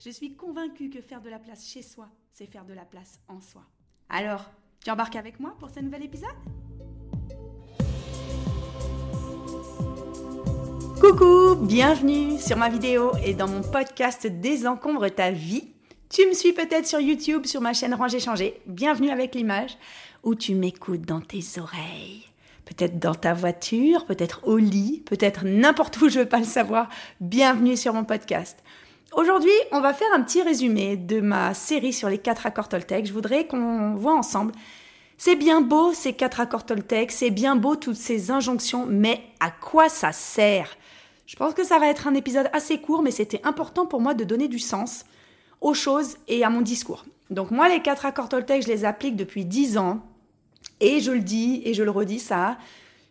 Je suis convaincue que faire de la place chez soi, c'est faire de la place en soi. Alors, tu embarques avec moi pour ce nouvel épisode? Coucou, bienvenue sur ma vidéo et dans mon podcast Désencombre ta vie. Tu me suis peut-être sur YouTube, sur ma chaîne Ranger Changer, bienvenue avec l'image, ou tu m'écoutes dans tes oreilles. Peut-être dans ta voiture, peut-être au lit, peut-être n'importe où, je ne veux pas le savoir. Bienvenue sur mon podcast. Aujourd'hui, on va faire un petit résumé de ma série sur les quatre accords Toltec. Je voudrais qu'on voit ensemble. C'est bien beau ces quatre accords Toltec, c'est bien beau toutes ces injonctions, mais à quoi ça sert? Je pense que ça va être un épisode assez court, mais c'était important pour moi de donner du sens aux choses et à mon discours. Donc moi, les quatre accords Toltec, je les applique depuis dix ans, et je le dis et je le redis, ça a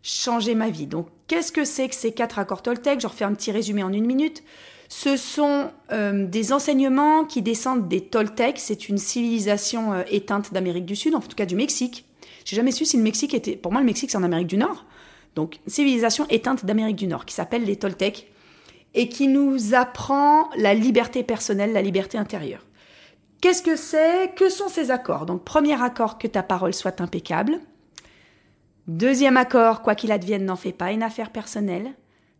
changé ma vie. Donc qu'est-ce que c'est que ces quatre accords Toltec? Je refais un petit résumé en une minute. Ce sont euh, des enseignements qui descendent des Toltecs. C'est une civilisation euh, éteinte d'Amérique du Sud, en tout cas du Mexique. J'ai jamais su si le Mexique était. Pour moi, le Mexique, c'est en Amérique du Nord. Donc, civilisation éteinte d'Amérique du Nord, qui s'appelle les Toltecs, et qui nous apprend la liberté personnelle, la liberté intérieure. Qu'est-ce que c'est? Que sont ces accords? Donc, premier accord, que ta parole soit impeccable. Deuxième accord, quoi qu'il advienne, n'en fais pas une affaire personnelle.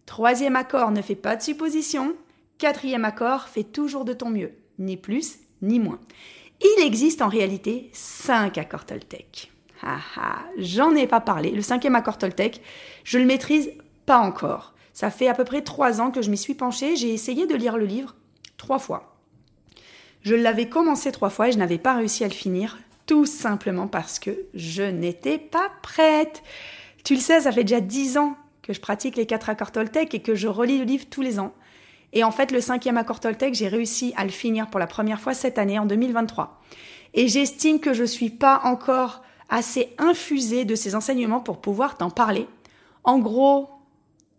Troisième accord, ne fais pas de suppositions. Quatrième accord, fais toujours de ton mieux, ni plus ni moins. Il existe en réalité cinq accords Toltec. Ah ah, j'en ai pas parlé. Le cinquième accord Toltec, je le maîtrise pas encore. Ça fait à peu près trois ans que je m'y suis penchée. J'ai essayé de lire le livre trois fois. Je l'avais commencé trois fois et je n'avais pas réussi à le finir, tout simplement parce que je n'étais pas prête. Tu le sais, ça fait déjà dix ans que je pratique les quatre accords Toltec et que je relis le livre tous les ans. Et en fait, le cinquième accord Toltec, j'ai réussi à le finir pour la première fois cette année, en 2023. Et j'estime que je suis pas encore assez infusée de ces enseignements pour pouvoir t'en parler. En gros,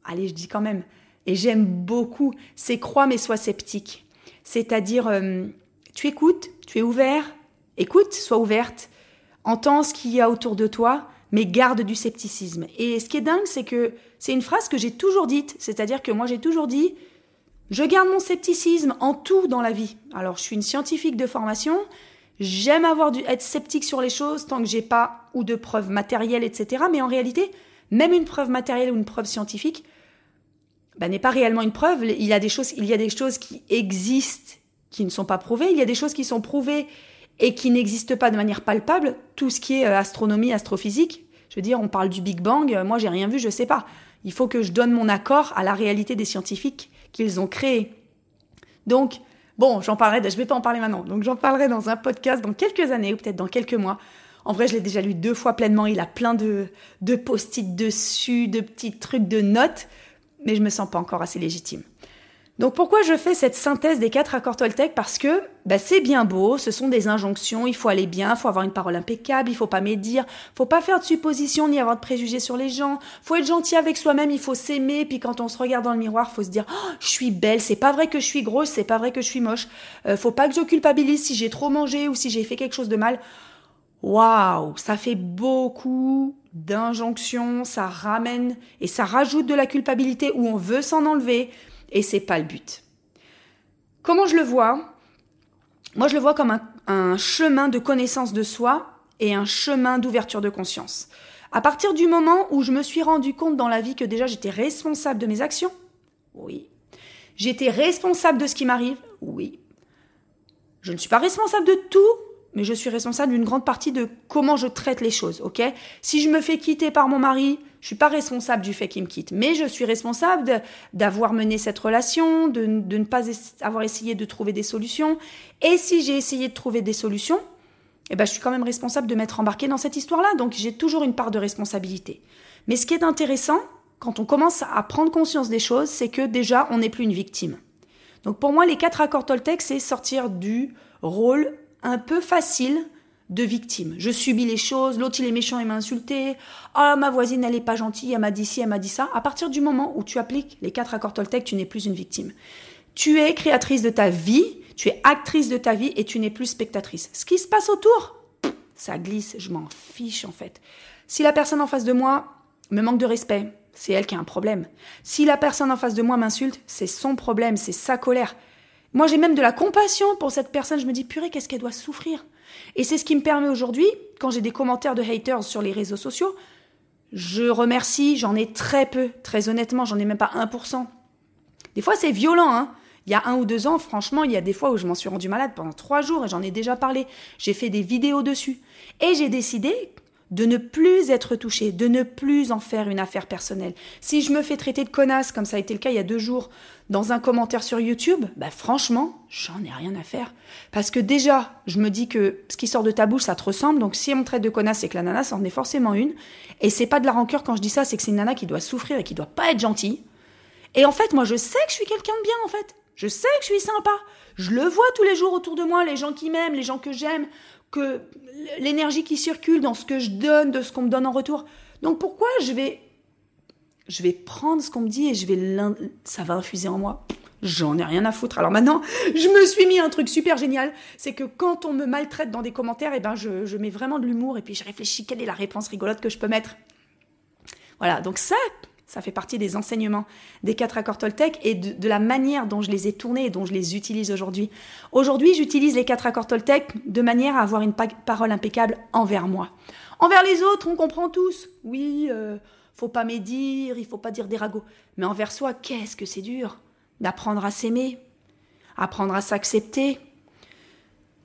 allez, je dis quand même, et j'aime beaucoup, c'est crois mais sois sceptique. C'est-à-dire, euh, tu écoutes, tu es ouvert, écoute, sois ouverte, entends ce qu'il y a autour de toi, mais garde du scepticisme. Et ce qui est dingue, c'est que c'est une phrase que j'ai toujours dite, c'est-à-dire que moi j'ai toujours dit, je garde mon scepticisme en tout dans la vie. Alors, je suis une scientifique de formation. J'aime avoir du, être sceptique sur les choses tant que j'ai pas ou de preuves matérielles, etc. Mais en réalité, même une preuve matérielle ou une preuve scientifique ben, n'est pas réellement une preuve. Il y a des choses, il y a des choses qui existent qui ne sont pas prouvées. Il y a des choses qui sont prouvées et qui n'existent pas de manière palpable. Tout ce qui est euh, astronomie, astrophysique. Je veux dire, on parle du Big Bang. Euh, moi, j'ai rien vu, je sais pas. Il faut que je donne mon accord à la réalité des scientifiques qu'ils ont créé. Donc, bon, j'en parlerai, je vais pas en parler maintenant. Donc, j'en parlerai dans un podcast dans quelques années ou peut-être dans quelques mois. En vrai, je l'ai déjà lu deux fois pleinement. Il a plein de, de post-it dessus, de petits trucs, de notes. Mais je me sens pas encore assez légitime. Donc pourquoi je fais cette synthèse des quatre accords Toltec? Parce que bah, c'est bien beau, ce sont des injonctions, il faut aller bien, il faut avoir une parole impeccable, il faut pas médire, faut pas faire de suppositions ni avoir de préjugés sur les gens, faut être gentil avec soi-même, il faut s'aimer, puis quand on se regarde dans le miroir, faut se dire oh, je suis belle, c'est pas vrai que je suis grosse, c'est pas vrai que je suis moche, euh, faut pas que je culpabilise si j'ai trop mangé ou si j'ai fait quelque chose de mal. Waouh, ça fait beaucoup d'injonctions, ça ramène et ça rajoute de la culpabilité où on veut s'en enlever et c'est pas le but. Comment je le vois? Moi, je le vois comme un, un chemin de connaissance de soi et un chemin d'ouverture de conscience. À partir du moment où je me suis rendu compte dans la vie que déjà j'étais responsable de mes actions, oui. J'étais responsable de ce qui m'arrive, oui. Je ne suis pas responsable de tout, mais je suis responsable d'une grande partie de comment je traite les choses, ok? Si je me fais quitter par mon mari, je suis pas responsable du fait qu'il me quitte, mais je suis responsable d'avoir mené cette relation, de, ne pas avoir essayé de trouver des solutions. Et si j'ai essayé de trouver des solutions, eh ben, je suis quand même responsable de m'être embarqué dans cette histoire-là. Donc, j'ai toujours une part de responsabilité. Mais ce qui est intéressant, quand on commence à prendre conscience des choses, c'est que déjà, on n'est plus une victime. Donc, pour moi, les quatre accords Toltec, c'est sortir du rôle un peu facile de victime. Je subis les choses, l'autre il est méchant, il m'a insulté. Ah, ma voisine elle est pas gentille, elle m'a dit ci, elle m'a dit ça. À partir du moment où tu appliques les quatre accords Toltec, tu n'es plus une victime. Tu es créatrice de ta vie, tu es actrice de ta vie et tu n'es plus spectatrice. Ce qui se passe autour, ça glisse, je m'en fiche en fait. Si la personne en face de moi me manque de respect, c'est elle qui a un problème. Si la personne en face de moi m'insulte, c'est son problème, c'est sa colère. Moi, j'ai même de la compassion pour cette personne. Je me dis, purée, qu'est-ce qu'elle doit souffrir Et c'est ce qui me permet aujourd'hui, quand j'ai des commentaires de haters sur les réseaux sociaux, je remercie, j'en ai très peu. Très honnêtement, j'en ai même pas 1%. Des fois, c'est violent, hein. Il y a un ou deux ans, franchement, il y a des fois où je m'en suis rendu malade pendant trois jours et j'en ai déjà parlé. J'ai fait des vidéos dessus. Et j'ai décidé de ne plus être touché, de ne plus en faire une affaire personnelle. Si je me fais traiter de connasse, comme ça a été le cas il y a deux jours, dans un commentaire sur YouTube, bah franchement, j'en ai rien à faire. Parce que déjà, je me dis que ce qui sort de ta bouche, ça te ressemble. Donc si on me traite de connasse, c'est que la nana, ça en est forcément une. Et c'est pas de la rancœur quand je dis ça, c'est que c'est une nana qui doit souffrir et qui doit pas être gentille. Et en fait, moi, je sais que je suis quelqu'un de bien, en fait. Je sais que je suis sympa. Je le vois tous les jours autour de moi, les gens qui m'aiment, les gens que j'aime, que l'énergie qui circule dans ce que je donne, de ce qu'on me donne en retour. Donc pourquoi je vais je vais prendre ce qu'on me dit et je vais ça va infuser en moi? J'en ai rien à foutre. Alors maintenant, je me suis mis un truc super génial, c'est que quand on me maltraite dans des commentaires, et eh ben je, je mets vraiment de l'humour et puis je réfléchis quelle est la réponse rigolote que je peux mettre. Voilà, donc ça, ça fait partie des enseignements des quatre accords Toltec et de, la manière dont je les ai tournés et dont je les utilise aujourd'hui. Aujourd'hui, j'utilise les quatre accords Toltec de manière à avoir une parole impeccable envers moi. Envers les autres, on comprend tous. Oui, euh, faut pas médire, il faut pas dire des ragots. Mais envers soi, qu'est-ce que c'est dur D'apprendre à s'aimer, apprendre à s'accepter.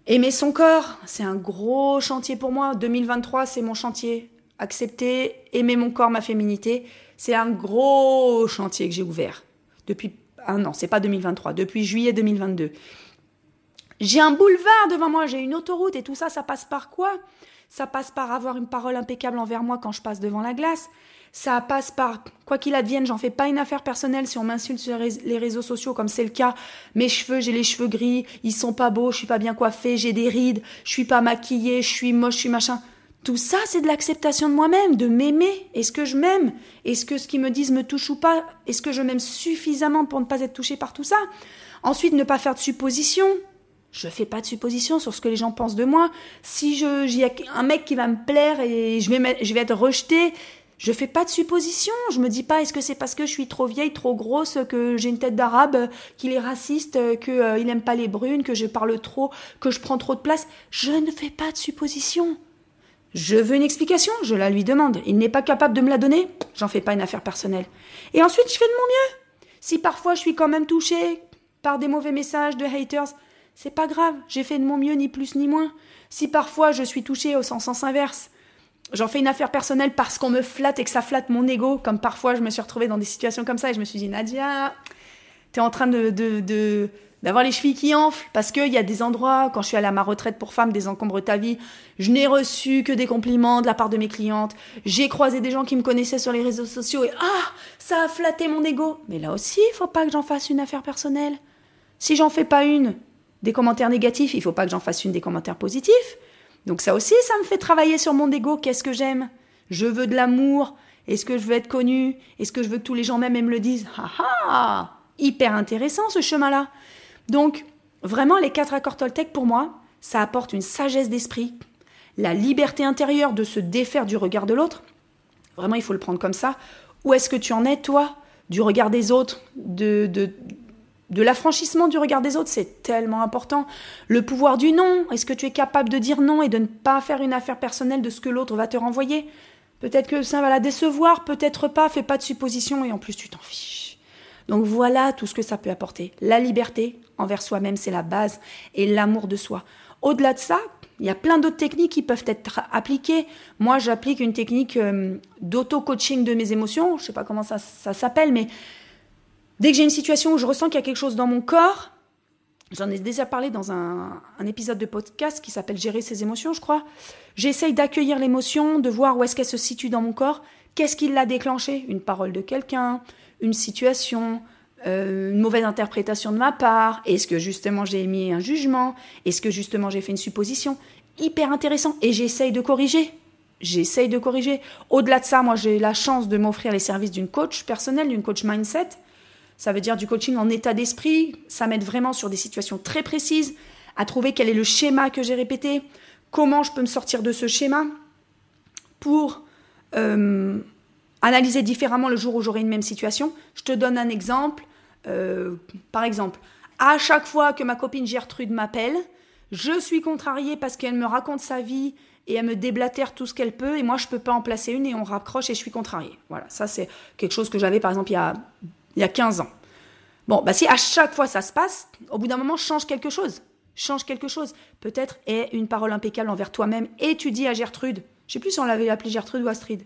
Aimer son corps, c'est un gros chantier pour moi. 2023, c'est mon chantier. Accepter, aimer mon corps, ma féminité, c'est un gros chantier que j'ai ouvert depuis un an, c'est pas 2023, depuis juillet 2022. J'ai un boulevard devant moi, j'ai une autoroute et tout ça, ça passe par quoi? Ça passe par avoir une parole impeccable envers moi quand je passe devant la glace. Ça passe par, quoi qu'il advienne, j'en fais pas une affaire personnelle si on m'insulte sur les réseaux sociaux comme c'est le cas. Mes cheveux, j'ai les cheveux gris, ils sont pas beaux, je suis pas bien coiffée, j'ai des rides, je suis pas maquillée, je suis moche, je suis machin. Tout ça, c'est de l'acceptation de moi-même, de m'aimer. Est-ce que je m'aime? Est-ce que ce qu'ils me disent me touche ou pas? Est-ce que je m'aime suffisamment pour ne pas être touchée par tout ça? Ensuite, ne pas faire de suppositions. Je fais pas de suppositions sur ce que les gens pensent de moi. Si je, j'ai un mec qui va me plaire et je vais, être rejetée, je fais pas de suppositions. Je me dis pas est-ce que c'est parce que je suis trop vieille, trop grosse, que j'ai une tête d'arabe, qu'il est raciste, qu'il euh, n'aime pas les brunes, que je parle trop, que je prends trop de place? Je ne fais pas de suppositions. Je veux une explication, je la lui demande. Il n'est pas capable de me la donner, j'en fais pas une affaire personnelle. Et ensuite, je fais de mon mieux. Si parfois je suis quand même touchée par des mauvais messages de haters, c'est pas grave, j'ai fait de mon mieux, ni plus ni moins. Si parfois je suis touchée au sens, inverse, j'en fais une affaire personnelle parce qu'on me flatte et que ça flatte mon ego, comme parfois je me suis retrouvée dans des situations comme ça et je me suis dit, Nadia, t'es en train de, de d'avoir les chevilles qui enflent, parce qu'il y a des endroits, quand je suis allée à ma retraite pour femmes, des encombres ta vie, je n'ai reçu que des compliments de la part de mes clientes, j'ai croisé des gens qui me connaissaient sur les réseaux sociaux et ah, ça a flatté mon ego. Mais là aussi, il faut pas que j'en fasse une affaire personnelle. Si j'en fais pas une des commentaires négatifs, il faut pas que j'en fasse une des commentaires positifs. Donc ça aussi, ça me fait travailler sur mon ego, qu'est-ce que j'aime? Je veux de l'amour, est-ce que je veux être connue? Est-ce que je veux que tous les gens m'aiment et me le disent? Ah ah! Hyper intéressant ce chemin-là. Donc, vraiment, les quatre accords Toltec, pour moi, ça apporte une sagesse d'esprit, la liberté intérieure de se défaire du regard de l'autre. Vraiment, il faut le prendre comme ça. Où est-ce que tu en es, toi, du regard des autres, de, l'affranchissement du regard des autres, c'est tellement important. Le pouvoir du non, est-ce que tu es capable de dire non et de ne pas faire une affaire personnelle de ce que l'autre va te renvoyer? Peut-être que ça va la décevoir, peut-être pas, fais pas de suppositions et en plus tu t'en fiches. Donc voilà tout ce que ça peut apporter. La liberté envers soi-même, c'est la base, et l'amour de soi. Au-delà de ça, il y a plein d'autres techniques qui peuvent être appliquées. Moi, j'applique une technique euh, d'auto-coaching de mes émotions. Je ne sais pas comment ça, s'appelle, mais dès que j'ai une situation où je ressens qu'il y a quelque chose dans mon corps, j'en ai déjà parlé dans un, un épisode de podcast qui s'appelle Gérer ses émotions, je crois. J'essaye d'accueillir l'émotion, de voir où est-ce qu'elle se situe dans mon corps. Qu'est-ce qui l'a déclenché? Une parole de quelqu'un, une situation, euh, une mauvaise interprétation de ma part Est-ce que justement j'ai émis un jugement? Est-ce que justement j'ai fait une supposition? Hyper intéressant et j'essaye de corriger. J'essaye de corriger. Au-delà de ça, moi j'ai la chance de m'offrir les services d'une coach personnelle, d'une coach mindset. Ça veut dire du coaching en état d'esprit. Ça m'aide vraiment sur des situations très précises à trouver quel est le schéma que j'ai répété, comment je peux me sortir de ce schéma pour euh, analyser différemment le jour où j'aurai une même situation. Je te donne un exemple. Euh, par exemple, à chaque fois que ma copine Gertrude m'appelle, je suis contrariée parce qu'elle me raconte sa vie et elle me déblatère tout ce qu'elle peut et moi je peux pas en placer une et on raccroche et je suis contrariée. Voilà, ça c'est quelque chose que j'avais par exemple il y a, il y a 15 ans. Bon, bah si à chaque fois ça se passe, au bout d'un moment change quelque chose. Change quelque chose. Peut-être est une parole impeccable envers toi-même et tu dis à Gertrude, je sais plus si on l'avait appelée Gertrude ou Astrid.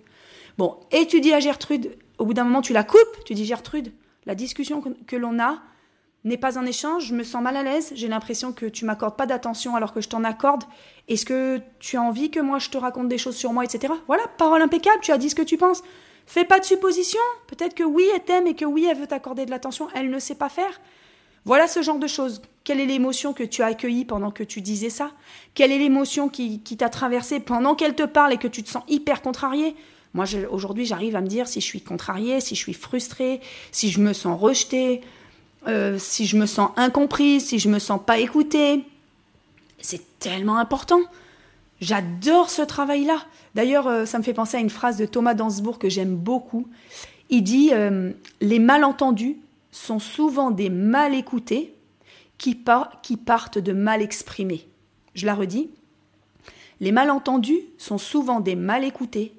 Bon, et tu dis à Gertrude, au bout d'un moment tu la coupes, tu dis Gertrude, la discussion que l'on a, n'est pas un échange, je me sens mal à l'aise, j'ai l'impression que tu m'accordes pas d'attention alors que je t'en accorde. Est-ce que tu as envie que moi je te raconte des choses sur moi, etc. Voilà, parole impeccable, tu as dit ce que tu penses. Fais pas de suppositions. Peut-être que oui, elle t'aime et que oui, elle veut t'accorder de l'attention, elle ne sait pas faire. Voilà ce genre de choses. Quelle est l'émotion que tu as accueillie pendant que tu disais ça? Quelle est l'émotion qui, t'a traversée pendant qu'elle te parle et que tu te sens hyper contrarié Moi, aujourd'hui, j'arrive à me dire si je suis contrariée, si je suis frustrée, si je me sens rejetée, euh, si je me sens incomprise, si je me sens pas écoutée. C'est tellement important. J'adore ce travail-là. D'ailleurs, euh, ça me fait penser à une phrase de Thomas Dansbourg que j'aime beaucoup. Il dit euh, Les malentendus sont souvent des mal écoutés qui, qui partent de mal exprimés. Je la redis. Les malentendus sont souvent des mal écoutés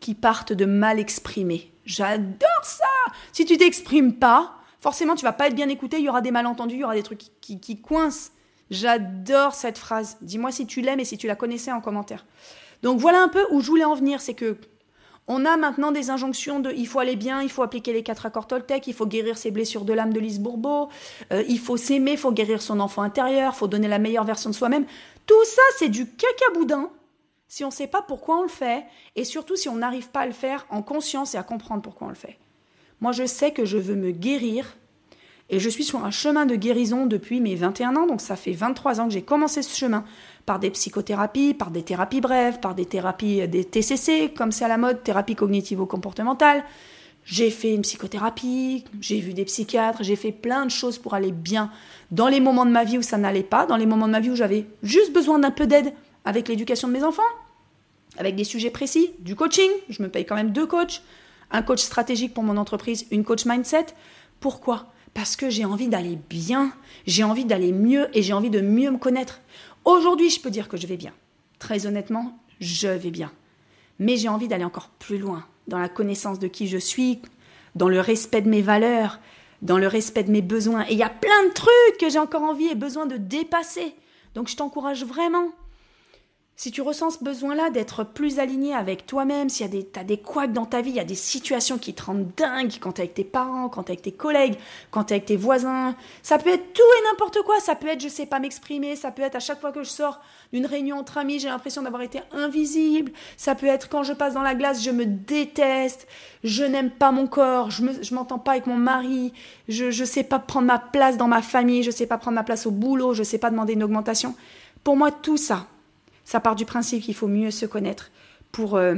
qui partent de mal exprimés. J'adore ça Si tu t'exprimes pas, forcément tu vas pas être bien écouté, il y aura des malentendus, il y aura des trucs qui, qui, coincent. J'adore cette phrase. Dis-moi si tu l'aimes et si tu la connaissais en commentaire. Donc voilà un peu où je voulais en venir, c'est que on a maintenant des injonctions de il faut aller bien, il faut appliquer les quatre accords Toltec, il faut guérir ses blessures de l'âme de Lise Bourbeau, euh, il faut s'aimer, il faut guérir son enfant intérieur, il faut donner la meilleure version de soi-même. Tout ça, c'est du cacaboudin si on ne sait pas pourquoi on le fait et surtout si on n'arrive pas à le faire en conscience et à comprendre pourquoi on le fait. Moi, je sais que je veux me guérir et je suis sur un chemin de guérison depuis mes 21 ans, donc ça fait 23 ans que j'ai commencé ce chemin par des psychothérapies, par des thérapies brèves, par des thérapies, des TCC, comme c'est à la mode, thérapie cognitivo-comportementale. J'ai fait une psychothérapie, j'ai vu des psychiatres, j'ai fait plein de choses pour aller bien dans les moments de ma vie où ça n'allait pas, dans les moments de ma vie où j'avais juste besoin d'un peu d'aide avec l'éducation de mes enfants, avec des sujets précis, du coaching, je me paye quand même deux coachs, un coach stratégique pour mon entreprise, une coach mindset. Pourquoi? Parce que j'ai envie d'aller bien, j'ai envie d'aller mieux et j'ai envie de mieux me connaître. Aujourd'hui, je peux dire que je vais bien. Très honnêtement, je vais bien. Mais j'ai envie d'aller encore plus loin, dans la connaissance de qui je suis, dans le respect de mes valeurs, dans le respect de mes besoins. Et il y a plein de trucs que j'ai encore envie et besoin de dépasser. Donc je t'encourage vraiment si tu ressens ce besoin-là d'être plus aligné avec toi-même, s'il y a des, t'as des couacs dans ta vie, il y a des situations qui te rendent dingue quand t'es avec tes parents, quand t'es avec tes collègues, quand t'es avec tes voisins, ça peut être tout et n'importe quoi. Ça peut être je sais pas m'exprimer, ça peut être à chaque fois que je sors d'une réunion entre amis, j'ai l'impression d'avoir été invisible. Ça peut être quand je passe dans la glace, je me déteste, je n'aime pas mon corps, je, me, je m'entends pas avec mon mari, je, je sais pas prendre ma place dans ma famille, je sais pas prendre ma place au boulot, je sais pas demander une augmentation. Pour moi, tout ça, ça part du principe qu'il faut mieux se connaître pour, euh,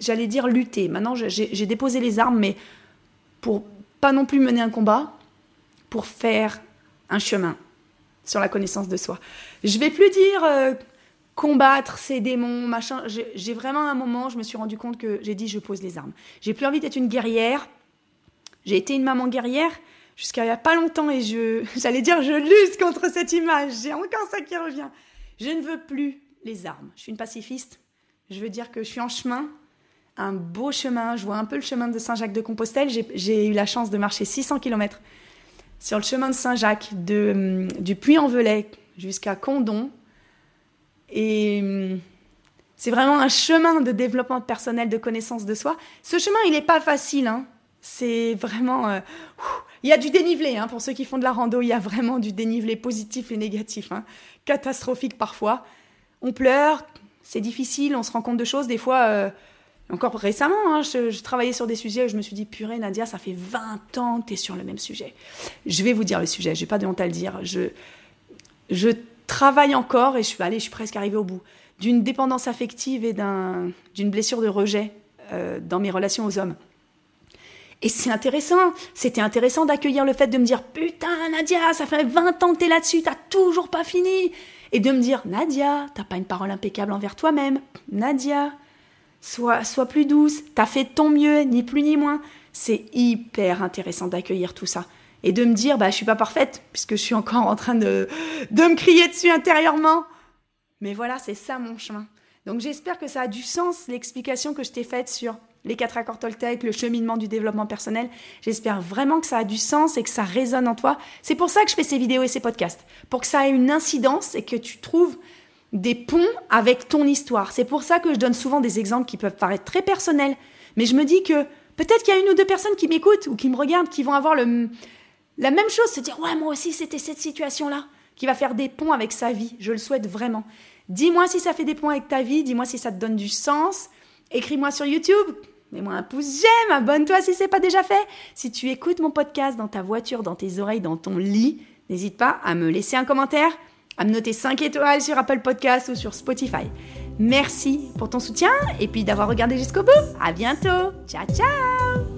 j'allais dire, lutter. Maintenant, j'ai déposé les armes, mais pour pas non plus mener un combat, pour faire un chemin sur la connaissance de soi. Je vais plus dire euh, combattre ces démons, machin. J'ai vraiment un moment, je me suis rendu compte que j'ai dit je pose les armes. J'ai plus envie d'être une guerrière. J'ai été une maman guerrière jusqu'à il n'y a pas longtemps et je, j'allais dire je lutte contre cette image. J'ai encore ça qui revient. Je ne veux plus les armes. Je suis une pacifiste. Je veux dire que je suis en chemin, un beau chemin. Je vois un peu le chemin de Saint-Jacques-de-Compostelle. J'ai eu la chance de marcher 600 km sur le chemin de Saint-Jacques, hum, du Puy-en-Velay jusqu'à Condon. Et hum, c'est vraiment un chemin de développement personnel, de connaissance de soi. Ce chemin, il n'est pas facile. Hein. C'est vraiment... Euh, il y a du dénivelé, hein, pour ceux qui font de la rando, il y a vraiment du dénivelé positif et négatif, hein. catastrophique parfois on pleure, c'est difficile, on se rend compte de choses. Des fois, euh, encore récemment, hein, je, travaillais sur des sujets où je me suis dit, purée Nadia, ça fait 20 ans que tu es sur le même sujet. Je vais vous dire le sujet, je n'ai pas de honte à le dire. Je, travaille encore et je suis allée, je suis presque arrivée au bout d'une dépendance affective et d'une blessure de rejet euh, dans mes relations aux hommes. Et c'est intéressant, c'était intéressant d'accueillir le fait de me dire Putain, Nadia, ça fait 20 ans que t'es là-dessus, t'as toujours pas fini. Et de me dire Nadia, t'as pas une parole impeccable envers toi-même. Nadia, sois, sois plus douce, t'as fait ton mieux, ni plus ni moins. C'est hyper intéressant d'accueillir tout ça. Et de me dire, bah, je suis pas parfaite, puisque je suis encore en train de, de me crier dessus intérieurement. Mais voilà, c'est ça mon chemin. Donc j'espère que ça a du sens, l'explication que je t'ai faite sur les quatre accords Toltec, le cheminement du développement personnel. J'espère vraiment que ça a du sens et que ça résonne en toi. C'est pour ça que je fais ces vidéos et ces podcasts, pour que ça ait une incidence et que tu trouves des ponts avec ton histoire. C'est pour ça que je donne souvent des exemples qui peuvent paraître très personnels, mais je me dis que peut-être qu'il y a une ou deux personnes qui m'écoutent ou qui me regardent qui vont avoir le, la même chose, se dire ouais moi aussi c'était cette situation-là, qui va faire des ponts avec sa vie. Je le souhaite vraiment. Dis-moi si ça fait des ponts avec ta vie, dis-moi si ça te donne du sens. Écris-moi sur YouTube, Mets-moi un pouce j'aime, abonne-toi si c'est pas déjà fait. Si tu écoutes mon podcast dans ta voiture, dans tes oreilles, dans ton lit, n'hésite pas à me laisser un commentaire, à me noter 5 étoiles sur Apple Podcast ou sur Spotify. Merci pour ton soutien et puis d'avoir regardé jusqu'au bout. À bientôt. Ciao ciao.